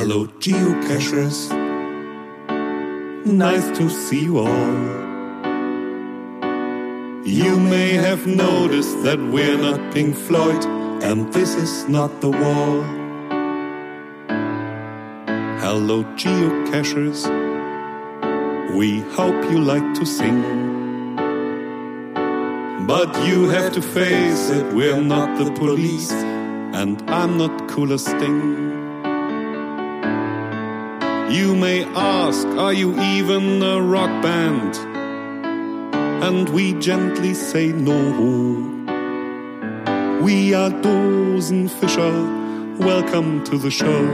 Hello, geocachers. Nice to see you all. You may have noticed that we're not Pink Floyd, and this is not the wall. Hello, geocachers. We hope you like to sing. But you have to face it, we're not the police, and I'm not cool as Sting. You may ask, are you even a rock band? And we gently say no. We are Dosenfischer. Welcome to the show.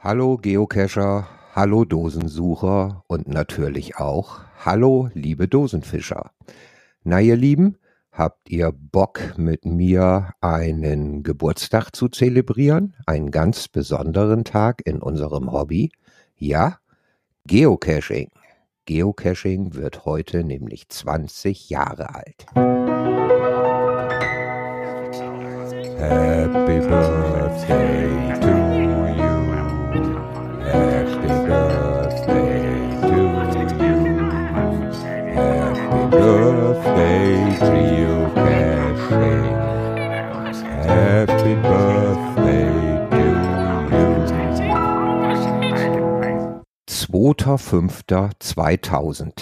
Hallo Geocacher, hallo Dosensucher und natürlich auch hallo liebe Dosenfischer. Na ihr Lieben, Habt ihr Bock, mit mir einen Geburtstag zu zelebrieren? Einen ganz besonderen Tag in unserem Hobby? Ja? Geocaching. Geocaching wird heute nämlich 20 Jahre alt. Happy Birthday to 2.5.2000.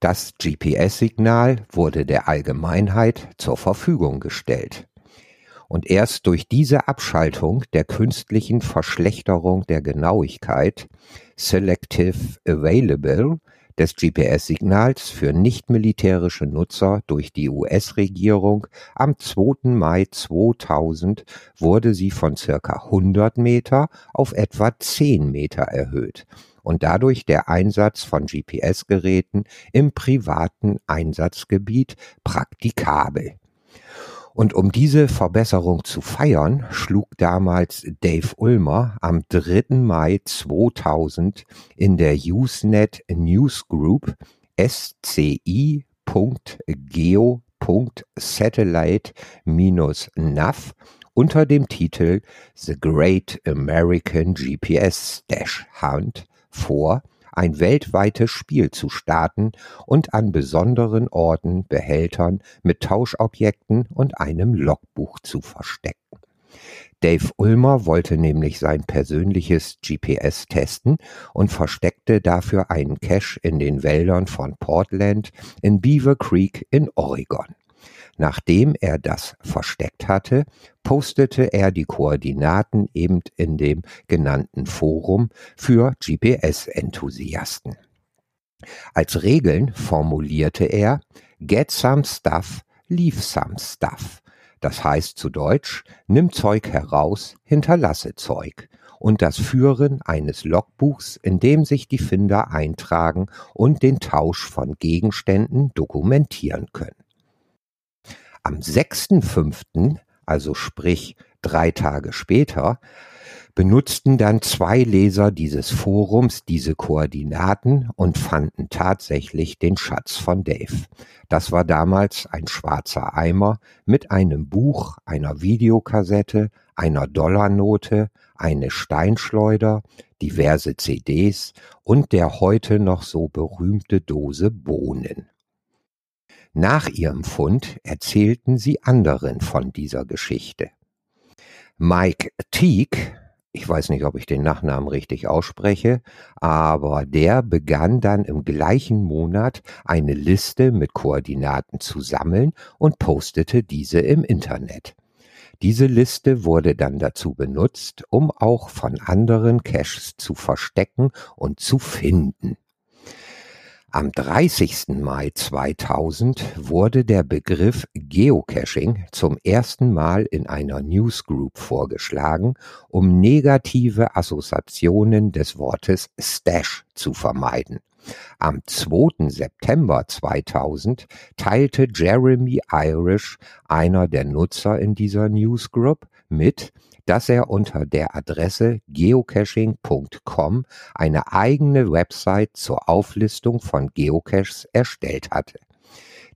Das GPS-Signal wurde der Allgemeinheit zur Verfügung gestellt. Und erst durch diese Abschaltung der künstlichen Verschlechterung der Genauigkeit, Selective Available, des GPS-Signals für nichtmilitärische Nutzer durch die US-Regierung am 2. Mai 2000 wurde sie von circa 100 Meter auf etwa 10 Meter erhöht und dadurch der Einsatz von GPS-Geräten im privaten Einsatzgebiet praktikabel. Und um diese Verbesserung zu feiern, schlug damals Dave Ulmer am 3. Mai 2000 in der Usenet Newsgroup sci.geo.satellite-nav unter dem Titel The Great American GPS Stash Hunt vor, ein weltweites Spiel zu starten und an besonderen Orten Behältern mit Tauschobjekten und einem Logbuch zu verstecken. Dave Ulmer wollte nämlich sein persönliches GPS testen und versteckte dafür einen Cache in den Wäldern von Portland in Beaver Creek in Oregon. Nachdem er das versteckt hatte, postete er die Koordinaten eben in dem genannten Forum für GPS-Enthusiasten. Als Regeln formulierte er Get some stuff, leave some stuff. Das heißt zu Deutsch, nimm Zeug heraus, hinterlasse Zeug. Und das Führen eines Logbuchs, in dem sich die Finder eintragen und den Tausch von Gegenständen dokumentieren können. Am 6.5., also sprich drei Tage später, benutzten dann zwei Leser dieses Forums diese Koordinaten und fanden tatsächlich den Schatz von Dave. Das war damals ein schwarzer Eimer mit einem Buch, einer Videokassette, einer Dollarnote, eine Steinschleuder, diverse CDs und der heute noch so berühmte Dose Bohnen. Nach ihrem Fund erzählten sie anderen von dieser Geschichte. Mike Teague, ich weiß nicht, ob ich den Nachnamen richtig ausspreche, aber der begann dann im gleichen Monat eine Liste mit Koordinaten zu sammeln und postete diese im Internet. Diese Liste wurde dann dazu benutzt, um auch von anderen Caches zu verstecken und zu finden. Am 30. Mai 2000 wurde der Begriff Geocaching zum ersten Mal in einer Newsgroup vorgeschlagen, um negative Assoziationen des Wortes Stash zu vermeiden. Am 2. September 2000 teilte Jeremy Irish, einer der Nutzer in dieser Newsgroup, mit, dass er unter der Adresse geocaching.com eine eigene Website zur Auflistung von Geocaches erstellt hatte.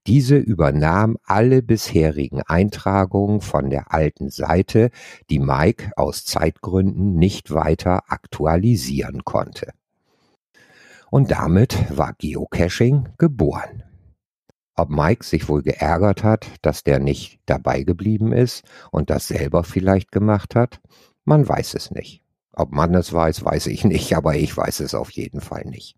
Diese übernahm alle bisherigen Eintragungen von der alten Seite, die Mike aus Zeitgründen nicht weiter aktualisieren konnte. Und damit war Geocaching geboren. Ob Mike sich wohl geärgert hat, dass der nicht dabei geblieben ist und das selber vielleicht gemacht hat, man weiß es nicht. Ob man es weiß, weiß ich nicht, aber ich weiß es auf jeden Fall nicht.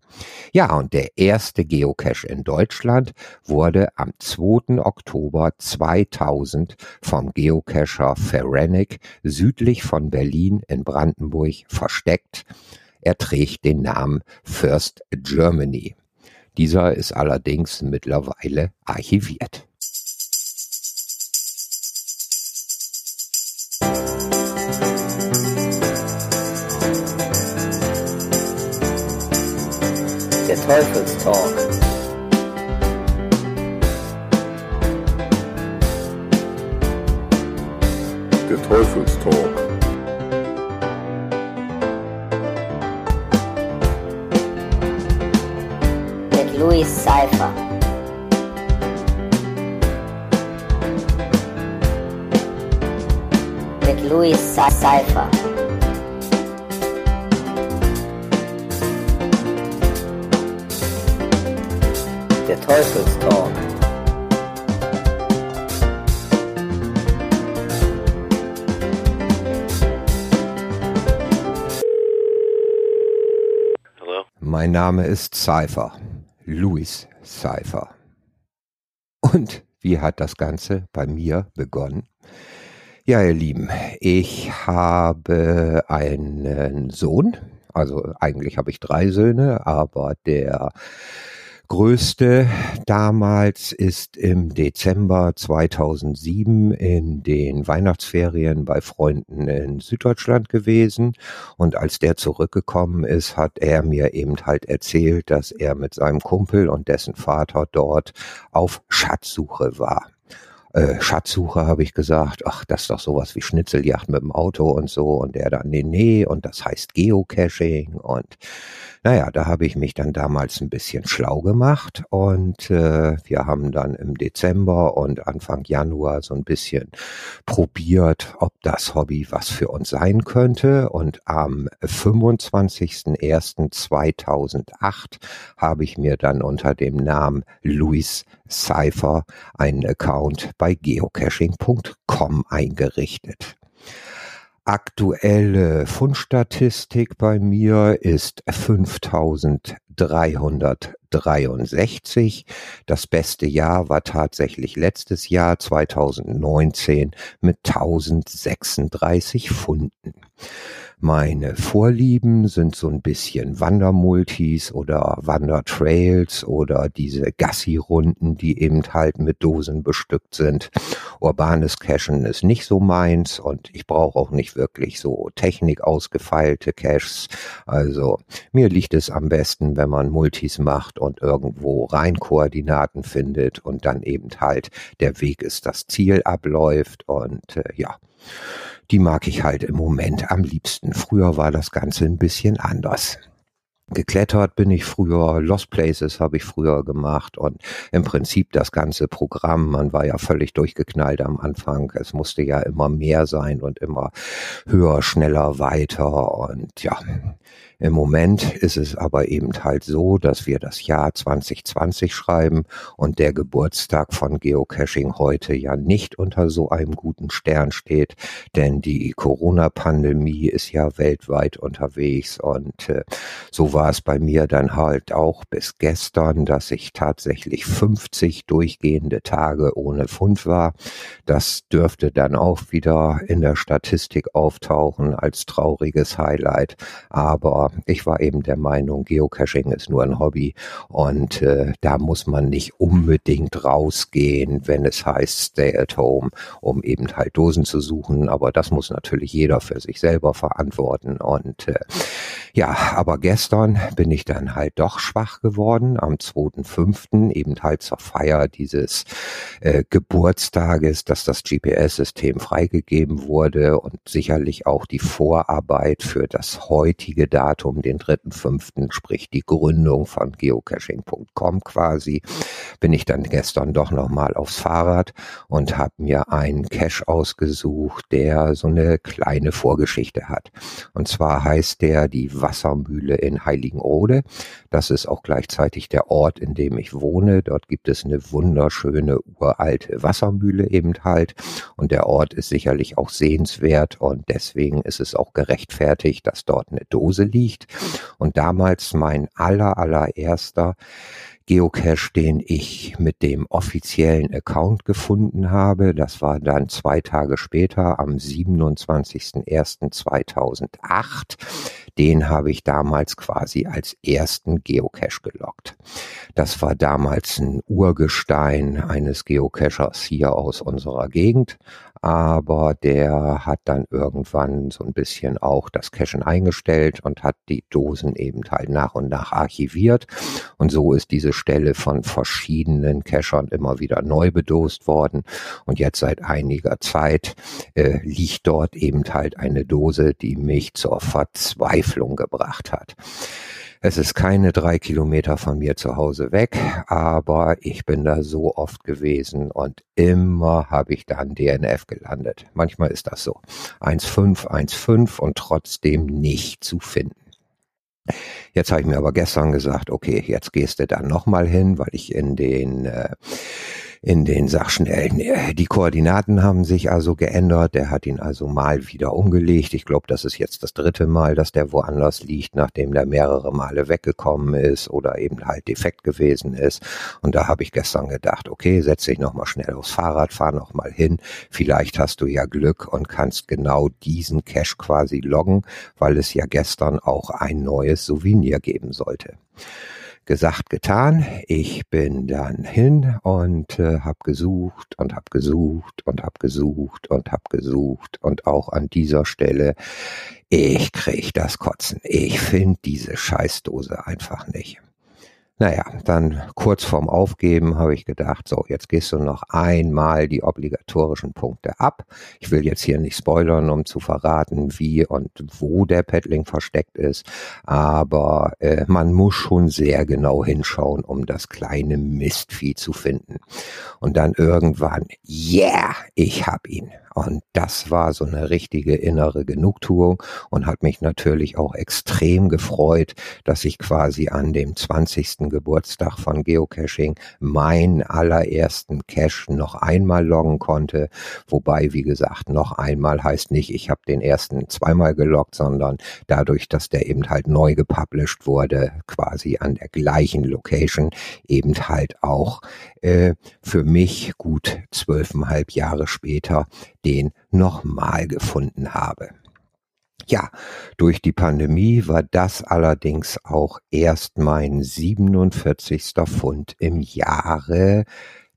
Ja, und der erste Geocache in Deutschland wurde am 2. Oktober 2000 vom Geocacher Ferenic südlich von Berlin in Brandenburg versteckt. Er trägt den Namen First Germany. Dieser ist allerdings mittlerweile archiviert. Der Teufelstalk. Der Teufelstalk. Louis Cypher. Mit Louis Cypher. Der Teufelstalk. Hello? Mein Name ist Cypher, Louis Cypher. Und wie hat das Ganze bei mir begonnen? Ja, ihr Lieben, ich habe einen Sohn, also eigentlich habe ich drei Söhne, aber der größte damals ist im Dezember 2007 in den Weihnachtsferien bei Freunden in Süddeutschland gewesen. Und als der zurückgekommen ist, hat er mir eben halt erzählt, dass er mit seinem Kumpel und dessen Vater dort auf Schatzsuche war äh, Schatzsuche habe ich gesagt, ach, das ist doch sowas wie Schnitzeljagd mit dem Auto und so. Und der dann, nee, nee, und das heißt Geocaching. Und naja, da habe ich mich dann damals ein bisschen schlau gemacht. Und äh, wir haben dann im Dezember und Anfang Januar so ein bisschen probiert, ob das Hobby was für uns sein könnte. Und am 25.01.2008 habe ich mir dann unter dem Namen Luis Cypher einen Account bei geocaching.com eingerichtet. Aktuelle Fundstatistik bei mir ist 5363. Das beste Jahr war tatsächlich letztes Jahr 2019 mit 1036 Funden. Meine Vorlieben sind so ein bisschen Wandermultis oder Wandertrails oder diese Gassi-Runden, die eben halt mit Dosen bestückt sind. Urbanes Cachen ist nicht so meins und ich brauche auch nicht wirklich so Technik ausgefeilte Caches. Also mir liegt es am besten, wenn man Multis macht und irgendwo Reinkoordinaten findet und dann eben halt der Weg ist das Ziel abläuft und äh, ja die mag ich halt im Moment am liebsten. Früher war das Ganze ein bisschen anders. Geklettert bin ich früher, Lost Places habe ich früher gemacht und im Prinzip das ganze Programm, man war ja völlig durchgeknallt am Anfang. Es musste ja immer mehr sein und immer höher, schneller, weiter und ja, im Moment ist es aber eben halt so, dass wir das Jahr 2020 schreiben und der Geburtstag von Geocaching heute ja nicht unter so einem guten Stern steht, denn die Corona-Pandemie ist ja weltweit unterwegs und äh, so war es bei mir dann halt auch bis gestern, dass ich tatsächlich 50 durchgehende Tage ohne Fund war. Das dürfte dann auch wieder in der Statistik auftauchen als trauriges Highlight, aber ich war eben der Meinung, Geocaching ist nur ein Hobby und äh, da muss man nicht unbedingt rausgehen, wenn es heißt Stay at Home, um eben halt Dosen zu suchen. Aber das muss natürlich jeder für sich selber verantworten. Und äh, ja, aber gestern bin ich dann halt doch schwach geworden. Am 2.5. eben halt zur Feier dieses äh, Geburtstages, dass das GPS-System freigegeben wurde und sicherlich auch die Vorarbeit für das heutige Datum, den 3.5., sprich die Gründung von geocaching.com quasi, bin ich dann gestern doch nochmal aufs Fahrrad und habe mir einen Cache ausgesucht, der so eine kleine Vorgeschichte hat. Und zwar heißt der die Wassermühle in Heiligenrode. Das ist auch gleichzeitig der Ort, in dem ich wohne. Dort gibt es eine wunderschöne uralte Wassermühle eben halt. Und der Ort ist sicherlich auch sehenswert und deswegen ist es auch gerechtfertigt, dass dort eine Dose liegt. Und damals mein aller, allererster Geocache, den ich mit dem offiziellen Account gefunden habe. Das war dann zwei Tage später am 27.01.2008. Den habe ich damals quasi als ersten Geocache gelockt. Das war damals ein Urgestein eines Geocachers hier aus unserer Gegend aber der hat dann irgendwann so ein bisschen auch das Cachen eingestellt und hat die Dosen eben halt nach und nach archiviert. Und so ist diese Stelle von verschiedenen Cachern immer wieder neu bedost worden. Und jetzt seit einiger Zeit äh, liegt dort eben halt eine Dose, die mich zur Verzweiflung gebracht hat. Es ist keine drei Kilometer von mir zu Hause weg, aber ich bin da so oft gewesen und immer habe ich da ein DNF gelandet. Manchmal ist das so. 1,5, 1,5 und trotzdem nicht zu finden. Jetzt habe ich mir aber gestern gesagt, okay, jetzt gehst du da nochmal hin, weil ich in den äh, in den Sachschnellen. Die Koordinaten haben sich also geändert. Der hat ihn also mal wieder umgelegt. Ich glaube, das ist jetzt das dritte Mal, dass der woanders liegt, nachdem der mehrere Male weggekommen ist oder eben halt defekt gewesen ist. Und da habe ich gestern gedacht, okay, setz dich nochmal schnell aufs Fahrrad, fahr nochmal hin. Vielleicht hast du ja Glück und kannst genau diesen Cache quasi loggen, weil es ja gestern auch ein neues Souvenir geben sollte gesagt, getan. Ich bin dann hin und äh, habe gesucht und habe gesucht und habe gesucht und habe gesucht und auch an dieser Stelle, ich krieg das Kotzen. Ich finde diese Scheißdose einfach nicht. Naja, dann kurz vorm Aufgeben habe ich gedacht, so, jetzt gehst du noch einmal die obligatorischen Punkte ab. Ich will jetzt hier nicht spoilern, um zu verraten, wie und wo der Paddling versteckt ist, aber äh, man muss schon sehr genau hinschauen, um das kleine Mistvieh zu finden. Und dann irgendwann, yeah, ich hab ihn. Und das war so eine richtige innere Genugtuung und hat mich natürlich auch extrem gefreut, dass ich quasi an dem 20. Geburtstag von Geocaching meinen allerersten Cache noch einmal loggen konnte. Wobei, wie gesagt, noch einmal heißt nicht, ich habe den ersten zweimal geloggt, sondern dadurch, dass der eben halt neu gepublished wurde, quasi an der gleichen Location, eben halt auch äh, für mich gut zwölfeinhalb Jahre später den nochmal gefunden habe. Ja, durch die Pandemie war das allerdings auch erst mein 47. Fund im Jahre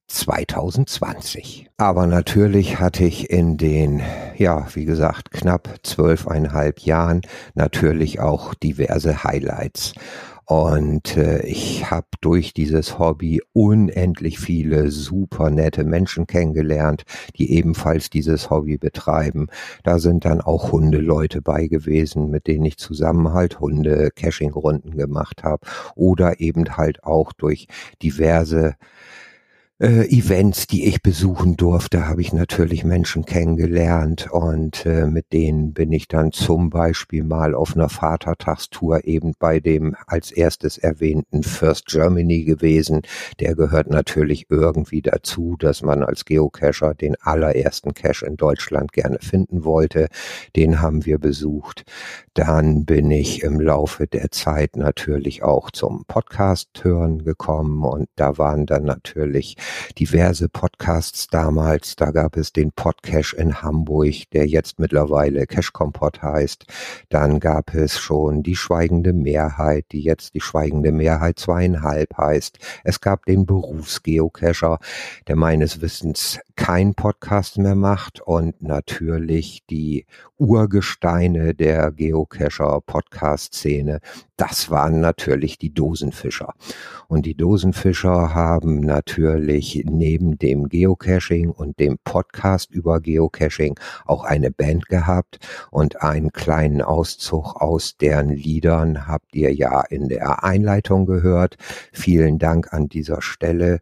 2020. Aber natürlich hatte ich in den, ja, wie gesagt, knapp zwölfeinhalb Jahren natürlich auch diverse Highlights. Und äh, ich habe durch dieses Hobby unendlich viele super nette Menschen kennengelernt, die ebenfalls dieses Hobby betreiben. Da sind dann auch Hundeleute bei gewesen, mit denen ich zusammen halt Hunde-Caching-Runden gemacht habe. Oder eben halt auch durch diverse äh, Events, die ich besuchen durfte, habe ich natürlich Menschen kennengelernt und äh, mit denen bin ich dann zum Beispiel mal auf einer Vatertagstour eben bei dem als erstes erwähnten First Germany gewesen. Der gehört natürlich irgendwie dazu, dass man als Geocacher den allerersten Cache in Deutschland gerne finden wollte. Den haben wir besucht. Dann bin ich im Laufe der Zeit natürlich auch zum Podcast hören gekommen und da waren dann natürlich diverse Podcasts damals. Da gab es den Podcash in Hamburg, der jetzt mittlerweile Cash Kompott heißt. Dann gab es schon die Schweigende Mehrheit, die jetzt die Schweigende Mehrheit zweieinhalb heißt. Es gab den Berufsgeocacher, der meines Wissens keinen Podcast mehr macht und natürlich die Urgesteine der Geocacher Podcast Szene, das waren natürlich die Dosenfischer. Und die Dosenfischer haben natürlich neben dem Geocaching und dem Podcast über Geocaching auch eine Band gehabt und einen kleinen Auszug aus deren Liedern habt ihr ja in der Einleitung gehört. Vielen Dank an dieser Stelle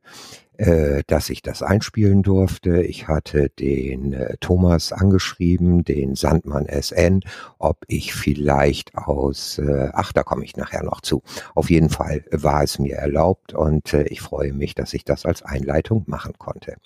äh, dass ich das einspielen durfte. Ich hatte den äh, Thomas angeschrieben, den Sandmann SN, ob ich vielleicht aus, äh, ach, da komme ich nachher noch zu. Auf jeden Fall war es mir erlaubt und äh, ich freue mich, dass ich das als Einleitung machen konnte.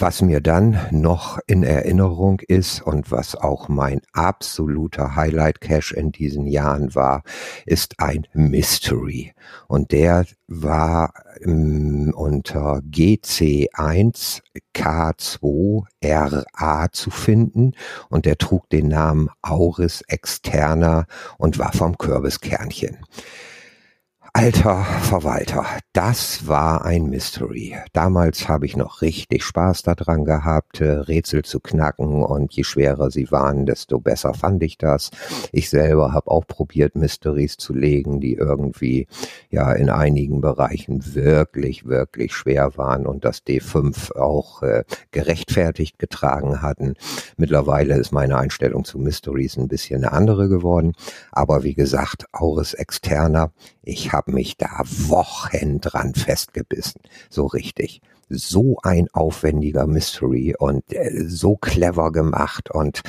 Was mir dann noch in Erinnerung ist und was auch mein absoluter Highlight Cache in diesen Jahren war, ist ein Mystery. Und der war ähm, unter GC1K2RA zu finden und der trug den Namen Auris Externa und war vom Kürbiskernchen. Alter Verwalter, das war ein Mystery. Damals habe ich noch richtig Spaß daran gehabt, äh, Rätsel zu knacken und je schwerer sie waren, desto besser fand ich das. Ich selber habe auch probiert, Mysteries zu legen, die irgendwie ja in einigen Bereichen wirklich, wirklich schwer waren und das D5 auch äh, gerechtfertigt getragen hatten. Mittlerweile ist meine Einstellung zu Mysteries ein bisschen eine andere geworden, aber wie gesagt, Auris Externa, ich habe mich da Wochen dran festgebissen. So richtig. So ein aufwendiger Mystery und äh, so clever gemacht und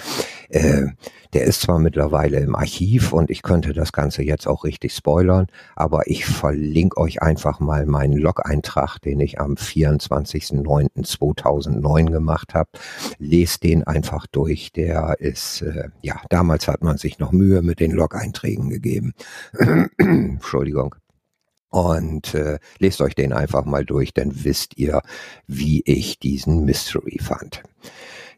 äh, der ist zwar mittlerweile im Archiv und ich könnte das Ganze jetzt auch richtig spoilern, aber ich verlinke euch einfach mal meinen Log-Eintrag, den ich am 24.09.2009 gemacht habe. Lest den einfach durch. Der ist, äh, ja, damals hat man sich noch Mühe mit den Log-Einträgen gegeben. Entschuldigung. Und äh, lest euch den einfach mal durch, dann wisst ihr, wie ich diesen Mystery fand.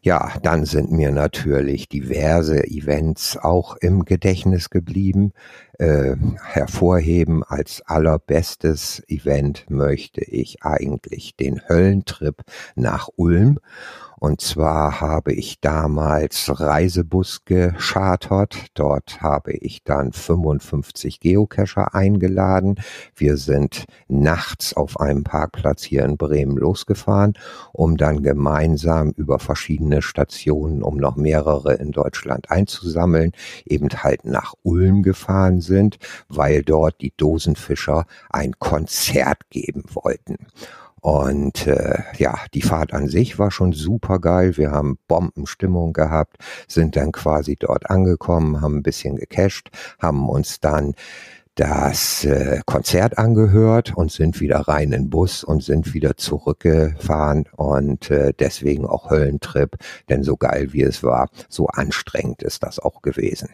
Ja, dann sind mir natürlich diverse Events auch im Gedächtnis geblieben. Äh, hervorheben als allerbestes Event möchte ich eigentlich den Höllentrip nach Ulm. Und zwar habe ich damals Reisebus geschartert. Dort habe ich dann 55 Geocacher eingeladen. Wir sind nachts auf einem Parkplatz hier in Bremen losgefahren, um dann gemeinsam über verschiedene Stationen, um noch mehrere in Deutschland einzusammeln, eben halt nach Ulm gefahren sind, weil dort die Dosenfischer ein Konzert geben wollten. Und äh, ja, die Fahrt an sich war schon super geil. Wir haben Bombenstimmung gehabt, sind dann quasi dort angekommen, haben ein bisschen gecached, haben uns dann das äh, Konzert angehört und sind wieder rein in Bus und sind wieder zurückgefahren und äh, deswegen auch Höllentrip, denn so geil wie es war, so anstrengend ist das auch gewesen.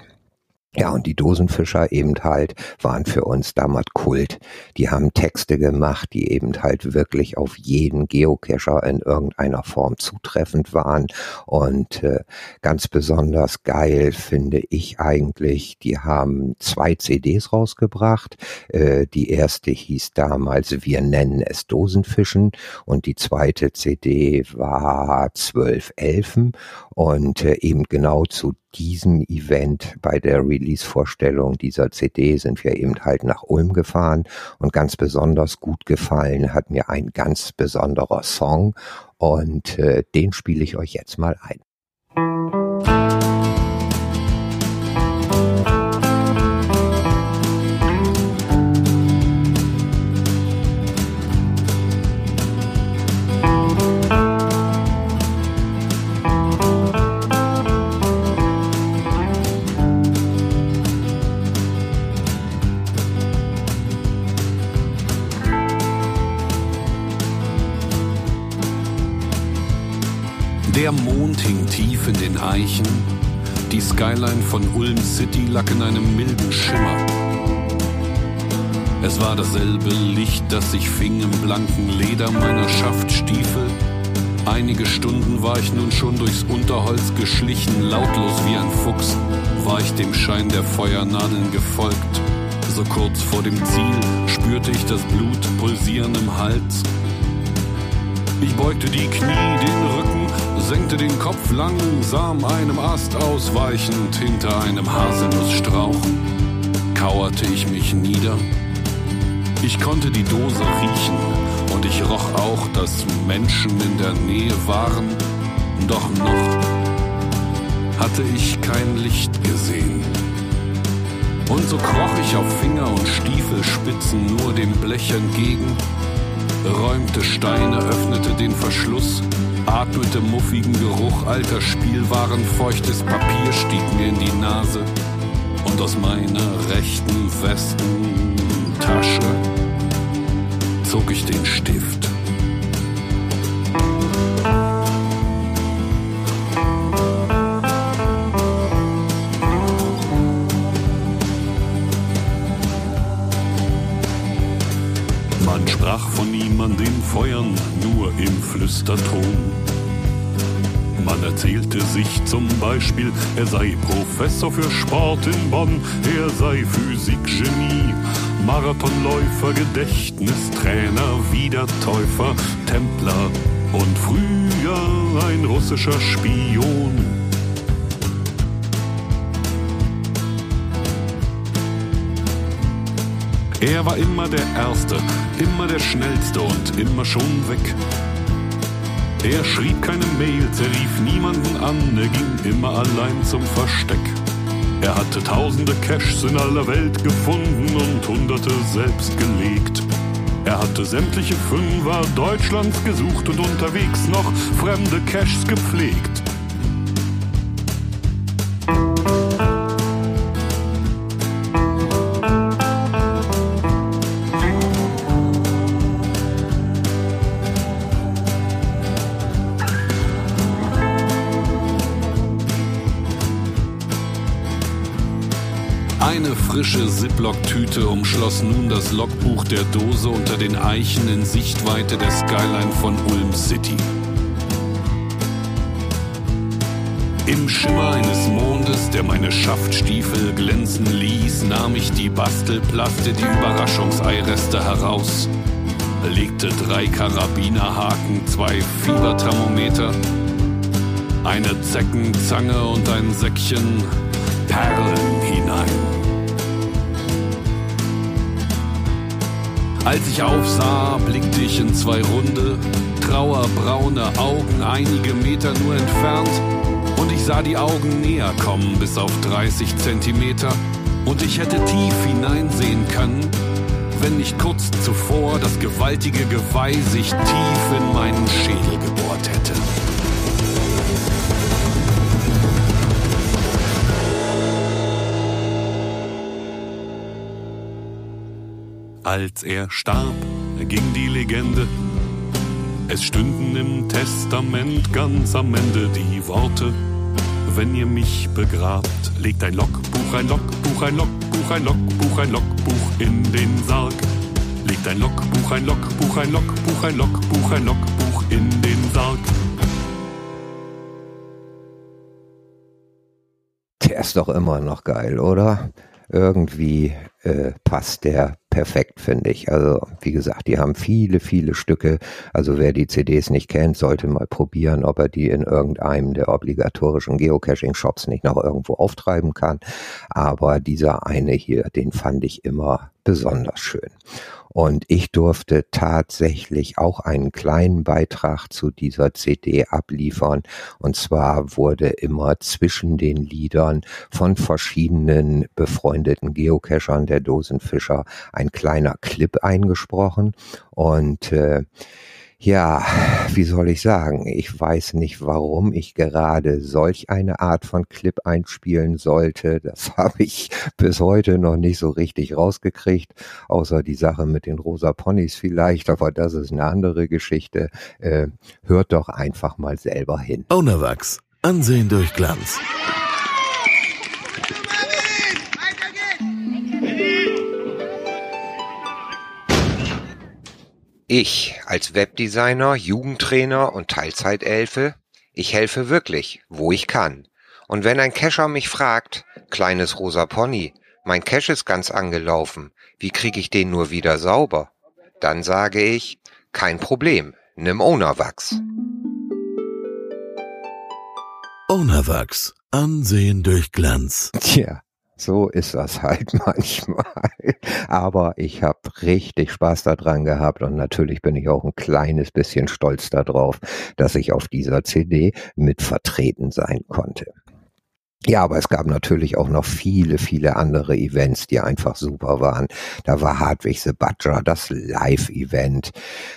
Ja, und die Dosenfischer eben halt waren für uns damals Kult. Die haben Texte gemacht, die eben halt wirklich auf jeden Geocacher in irgendeiner Form zutreffend waren. Und äh, ganz besonders geil finde ich eigentlich, die haben zwei CDs rausgebracht. Äh, die erste hieß damals Wir nennen es Dosenfischen und die zweite CD war Zwölf Elfen und äh, eben genau zu diesem Event bei der Release-Vorstellung dieser CD sind wir eben halt nach Ulm gefahren und ganz besonders gut gefallen hat mir ein ganz besonderer Song und äh, den spiele ich euch jetzt mal ein. In den Eichen. Die Skyline von Ulm City lag in einem milden Schimmer. Es war dasselbe Licht, das sich fing im blanken Leder meiner Schaftstiefel. Einige Stunden war ich nun schon durchs Unterholz geschlichen, lautlos wie ein Fuchs, war ich dem Schein der Feuernadeln gefolgt. So kurz vor dem Ziel spürte ich das Blut pulsieren im Hals Ich beugte die Knie, den Rücken, senkte den Kopf langsam einem Ast ausweichend hinter einem Haselnussstrauch. Kauerte ich mich nieder. Ich konnte die Dose riechen und ich roch auch, dass Menschen in der Nähe waren. Doch noch hatte ich kein Licht gesehen. Und so kroch ich auf Finger und Stiefelspitzen nur dem Blech entgegen, räumte Steine, öffnete den Verschluss, atmete muffigen Geruch alter Spielwaren, feuchtes Papier stieg mir in die Nase und aus meiner rechten Westentasche zog ich den Stift. Im Flüsterton. Man erzählte sich zum Beispiel, er sei Professor für Sport in Bonn, er sei Physikgenie, Marathonläufer, Gedächtnistrainer, Wiedertäufer, Templer und früher ein russischer Spion. Er war immer der Erste, immer der Schnellste und immer schon weg. Er schrieb keine Mails, er rief niemanden an, er ging immer allein zum Versteck. Er hatte tausende Caches in aller Welt gefunden und hunderte selbst gelegt. Er hatte sämtliche Fünfer Deutschlands gesucht und unterwegs noch fremde Caches gepflegt. Frische Ziploc-Tüte umschloss nun das Logbuch der Dose unter den Eichen in Sichtweite der Skyline von Ulm City. Im Schimmer eines Mondes, der meine Schaftstiefel glänzen ließ, nahm ich die Bastelplaste, die Überraschungseireste heraus, legte drei Karabinerhaken, zwei Fieberthermometer, eine Zeckenzange und ein Säckchen Perlen hinein. Als ich aufsah, blickte ich in zwei runde, trauerbraune Augen einige Meter nur entfernt. Und ich sah die Augen näher kommen bis auf 30 Zentimeter. Und ich hätte tief hineinsehen können, wenn nicht kurz zuvor das gewaltige Geweih sich tief in meinen Schädel gebohrt hätte. Als er starb, ging die Legende. Es stünden im Testament ganz am Ende die Worte. Wenn ihr mich begrabt, legt ein Logbuch, ein Logbuch, ein Logbuch, ein Logbuch, ein Logbuch in den Sarg. Legt ein Logbuch, ein Logbuch, ein Logbuch, ein Logbuch, ein Logbuch in den Sarg. Der ist doch immer noch geil, oder? Irgendwie äh, passt der perfekt, finde ich. Also, wie gesagt, die haben viele, viele Stücke. Also, wer die CDs nicht kennt, sollte mal probieren, ob er die in irgendeinem der obligatorischen Geocaching-Shops nicht noch irgendwo auftreiben kann. Aber dieser eine hier, den fand ich immer besonders schön. Und ich durfte tatsächlich auch einen kleinen Beitrag zu dieser CD abliefern. Und zwar wurde immer zwischen den Liedern von verschiedenen befreundeten Geocachern der Dosenfischer ein kleiner Clip eingesprochen. Und äh, ja, wie soll ich sagen? Ich weiß nicht, warum ich gerade solch eine Art von Clip einspielen sollte. Das habe ich bis heute noch nicht so richtig rausgekriegt, außer die Sache mit den rosa Ponys vielleicht, aber das ist eine andere Geschichte. Äh, hört doch einfach mal selber hin. Ownerwachs. Ansehen durch Glanz. Ich als Webdesigner, Jugendtrainer und Teilzeitelfe, ich helfe wirklich, wo ich kann. Und wenn ein Cacher mich fragt, kleines rosa Pony, mein Cache ist ganz angelaufen, wie kriege ich den nur wieder sauber? Dann sage ich, kein Problem, Nimm Ownerwachs. Ownerwachs. Ansehen durch Glanz. Tja, so ist das halt manchmal. Aber ich habe richtig Spaß daran gehabt und natürlich bin ich auch ein kleines bisschen stolz darauf, dass ich auf dieser CD mit vertreten sein konnte. Ja, aber es gab natürlich auch noch viele, viele andere Events, die einfach super waren. Da war Hartwig the Butcher, das Live-Event,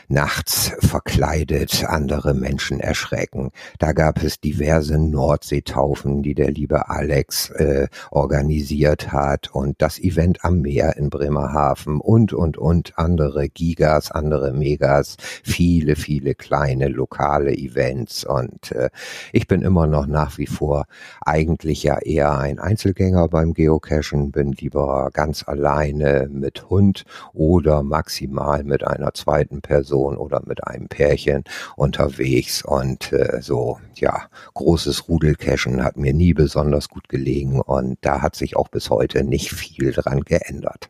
nachts verkleidet, andere Menschen erschrecken. Da gab es diverse Nordseetaufen, die der liebe Alex äh, organisiert hat und das Event am Meer in Bremerhaven und, und, und andere Gigas, andere Megas, viele, viele kleine lokale Events und äh, ich bin immer noch nach wie vor eigentlich ich ja eher ein Einzelgänger beim Geocachen, bin lieber ganz alleine mit Hund oder maximal mit einer zweiten Person oder mit einem Pärchen unterwegs und äh, so, ja, großes Rudelcachen hat mir nie besonders gut gelegen und da hat sich auch bis heute nicht viel dran geändert.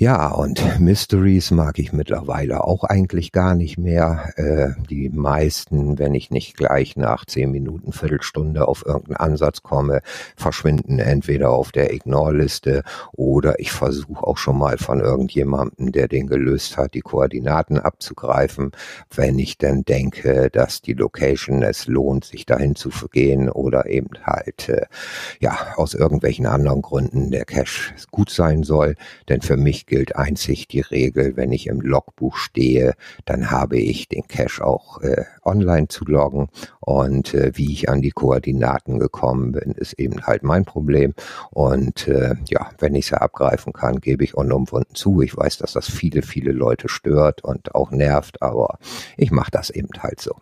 Ja, und Mysteries mag ich mittlerweile auch eigentlich gar nicht mehr. Äh, die meisten, wenn ich nicht gleich nach zehn Minuten, Viertelstunde auf irgendeinen Ansatz komme, verschwinden entweder auf der Ignore-Liste oder ich versuche auch schon mal von irgendjemandem, der den gelöst hat, die Koordinaten abzugreifen, wenn ich denn denke, dass die Location es lohnt, sich dahin zu gehen oder eben halt, äh, ja, aus irgendwelchen anderen Gründen der Cache gut sein soll. Denn für mich gilt einzig die Regel, wenn ich im Logbuch stehe, dann habe ich den Cache auch äh, online zu loggen und äh, wie ich an die Koordinaten gekommen bin, ist eben halt mein Problem und äh, ja, wenn ich sie abgreifen kann, gebe ich unumwunden zu. Ich weiß, dass das viele, viele Leute stört und auch nervt, aber ich mache das eben halt so.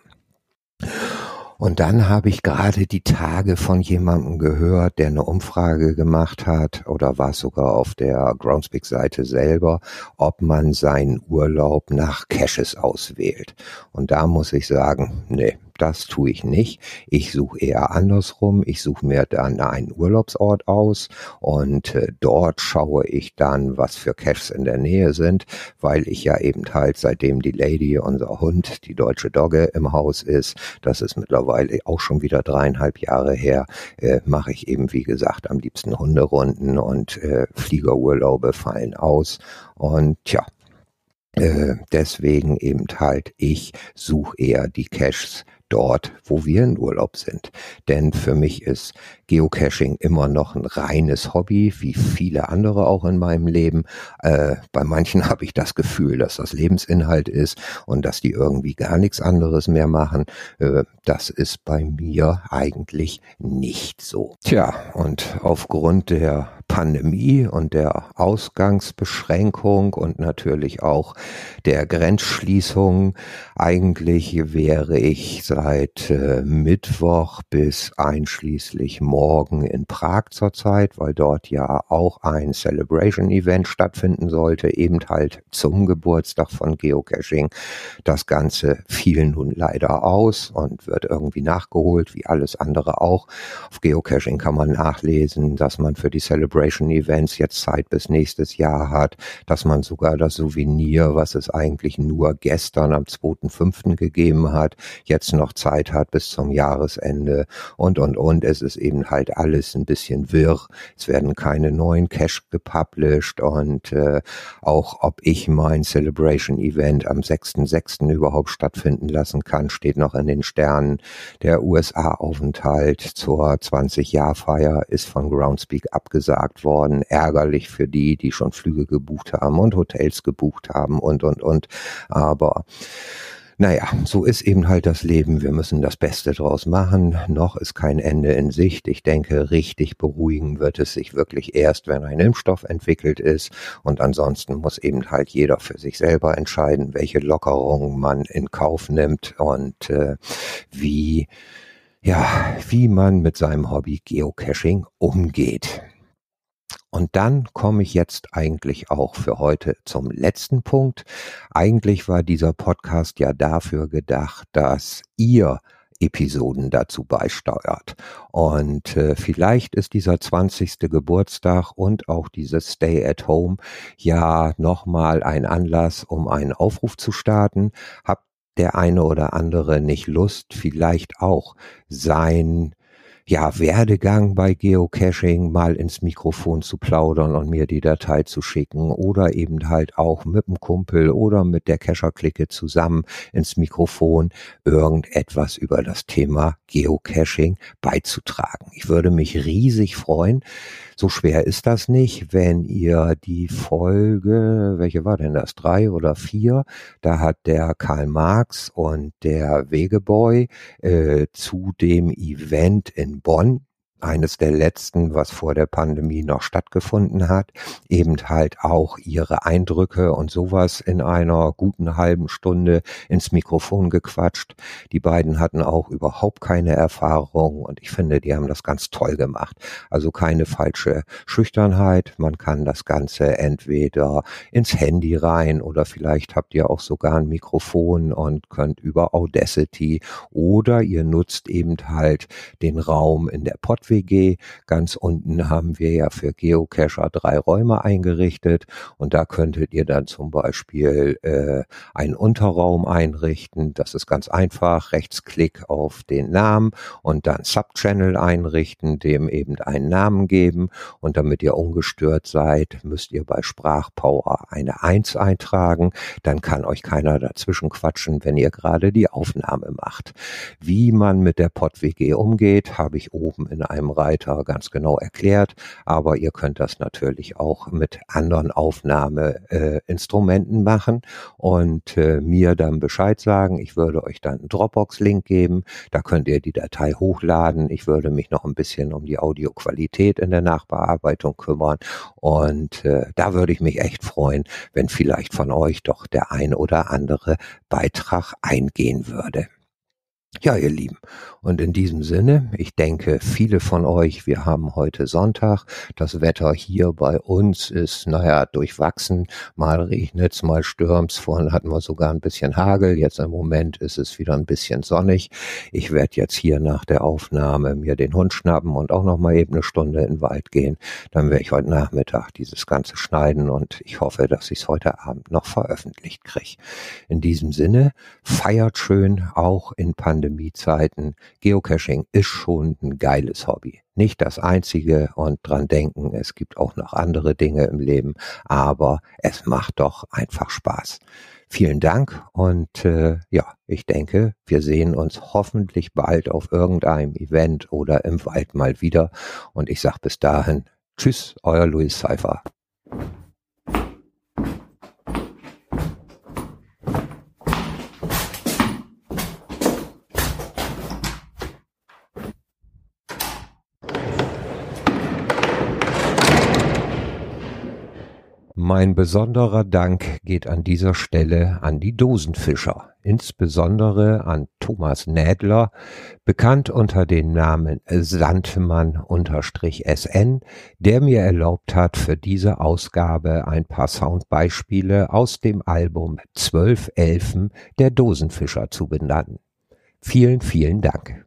Und dann habe ich gerade die Tage von jemandem gehört, der eine Umfrage gemacht hat, oder war sogar auf der Groundspeak-Seite selber, ob man seinen Urlaub nach Caches auswählt. Und da muss ich sagen, nee, das tue ich nicht. Ich suche eher andersrum. Ich suche mir dann einen Urlaubsort aus und äh, dort schaue ich dann, was für Caches in der Nähe sind, weil ich ja eben halt seitdem die Lady, unser Hund, die deutsche Dogge im Haus ist, das ist mittlerweile auch schon wieder dreieinhalb Jahre her, äh, mache ich eben wie gesagt am liebsten Hunderunden und äh, Fliegerurlaube fallen aus und ja, äh, deswegen eben halt, ich suche eher die Caches dort, wo wir in Urlaub sind. Denn für mich ist Geocaching immer noch ein reines Hobby, wie viele andere auch in meinem Leben. Äh, bei manchen habe ich das Gefühl, dass das Lebensinhalt ist und dass die irgendwie gar nichts anderes mehr machen. Äh, das ist bei mir eigentlich nicht so. Tja, und aufgrund der Pandemie und der Ausgangsbeschränkung und natürlich auch der Grenzschließung. Eigentlich wäre ich seit äh, Mittwoch bis einschließlich morgen in Prag zurzeit, weil dort ja auch ein Celebration Event stattfinden sollte, eben halt zum Geburtstag von Geocaching. Das Ganze fiel nun leider aus und wird irgendwie nachgeholt, wie alles andere auch. Auf Geocaching kann man nachlesen, dass man für die Celebration Events jetzt Zeit bis nächstes Jahr hat, dass man sogar das Souvenir, was es eigentlich nur gestern am 2.5. gegeben hat, jetzt noch Zeit hat bis zum Jahresende und, und, und. Es ist eben halt alles ein bisschen wirr. Es werden keine neuen Cash gepublished und äh, auch ob ich mein Celebration Event am 6.6. überhaupt stattfinden lassen kann, steht noch in den Sternen. Der USA-Aufenthalt zur 20-Jahr-Feier ist von Groundspeak abgesagt abgesagt worden. Ärgerlich für die, die schon Flüge gebucht haben und Hotels gebucht haben und, und, und. Aber naja, so ist eben halt das Leben. Wir müssen das Beste draus machen. Noch ist kein Ende in Sicht. Ich denke, richtig beruhigen wird es sich wirklich erst, wenn ein Impfstoff entwickelt ist. Und ansonsten muss eben halt jeder für sich selber entscheiden, welche Lockerungen man in Kauf nimmt und äh, wie, ja, wie man mit seinem Hobby Geocaching umgeht. Und dann komme ich jetzt eigentlich auch für heute zum letzten Punkt. Eigentlich war dieser Podcast ja dafür gedacht, dass ihr Episoden dazu beisteuert. Und äh, vielleicht ist dieser 20. Geburtstag und auch dieses Stay at Home ja nochmal ein Anlass, um einen Aufruf zu starten. Habt der eine oder andere nicht Lust, vielleicht auch sein ja, Werdegang bei Geocaching mal ins Mikrofon zu plaudern und mir die Datei zu schicken oder eben halt auch mit dem Kumpel oder mit der Cacher-Clique zusammen ins Mikrofon irgendetwas über das Thema Geocaching beizutragen. Ich würde mich riesig freuen. So schwer ist das nicht, wenn ihr die Folge, welche war denn das, drei oder vier, da hat der Karl Marx und der Wegeboy äh, zu dem Event in Bonn eines der letzten, was vor der Pandemie noch stattgefunden hat, eben halt auch ihre Eindrücke und sowas in einer guten halben Stunde ins Mikrofon gequatscht. Die beiden hatten auch überhaupt keine Erfahrung und ich finde, die haben das ganz toll gemacht. Also keine falsche Schüchternheit. Man kann das Ganze entweder ins Handy rein oder vielleicht habt ihr auch sogar ein Mikrofon und könnt über Audacity oder ihr nutzt eben halt den Raum in der Pod WG. Ganz unten haben wir ja für Geocacher drei Räume eingerichtet und da könntet ihr dann zum Beispiel äh, einen Unterraum einrichten. Das ist ganz einfach. Rechtsklick auf den Namen und dann Subchannel einrichten, dem eben einen Namen geben und damit ihr ungestört seid, müsst ihr bei Sprachpower eine Eins eintragen. Dann kann euch keiner dazwischen quatschen, wenn ihr gerade die Aufnahme macht. Wie man mit der PodWG umgeht, habe ich oben in einem einem Reiter ganz genau erklärt, aber ihr könnt das natürlich auch mit anderen Aufnahmeinstrumenten äh, machen und äh, mir dann Bescheid sagen. Ich würde euch dann einen Dropbox-Link geben, da könnt ihr die Datei hochladen. Ich würde mich noch ein bisschen um die Audioqualität in der Nachbearbeitung kümmern und äh, da würde ich mich echt freuen, wenn vielleicht von euch doch der ein oder andere Beitrag eingehen würde. Ja, ihr Lieben. Und in diesem Sinne, ich denke, viele von euch, wir haben heute Sonntag. Das Wetter hier bei uns ist, naja, durchwachsen. Mal regnet's, mal stürmt's. Vorhin hatten wir sogar ein bisschen Hagel. Jetzt im Moment ist es wieder ein bisschen sonnig. Ich werde jetzt hier nach der Aufnahme mir den Hund schnappen und auch noch mal eben eine Stunde in den Wald gehen. Dann werde ich heute Nachmittag dieses Ganze schneiden und ich hoffe, dass ich es heute Abend noch veröffentlicht kriege. In diesem Sinne, feiert schön, auch in Pandemie Pandemiezeiten, Geocaching ist schon ein geiles Hobby. Nicht das einzige und dran denken, es gibt auch noch andere Dinge im Leben, aber es macht doch einfach Spaß. Vielen Dank und äh, ja, ich denke, wir sehen uns hoffentlich bald auf irgendeinem Event oder im Wald mal wieder und ich sag bis dahin, tschüss, euer Louis Seifer. Mein besonderer Dank geht an dieser Stelle an die Dosenfischer, insbesondere an Thomas Nädler, bekannt unter dem Namen Sandmann-SN, der mir erlaubt hat, für diese Ausgabe ein paar Soundbeispiele aus dem Album Zwölf Elfen der Dosenfischer zu benennen. Vielen, vielen Dank.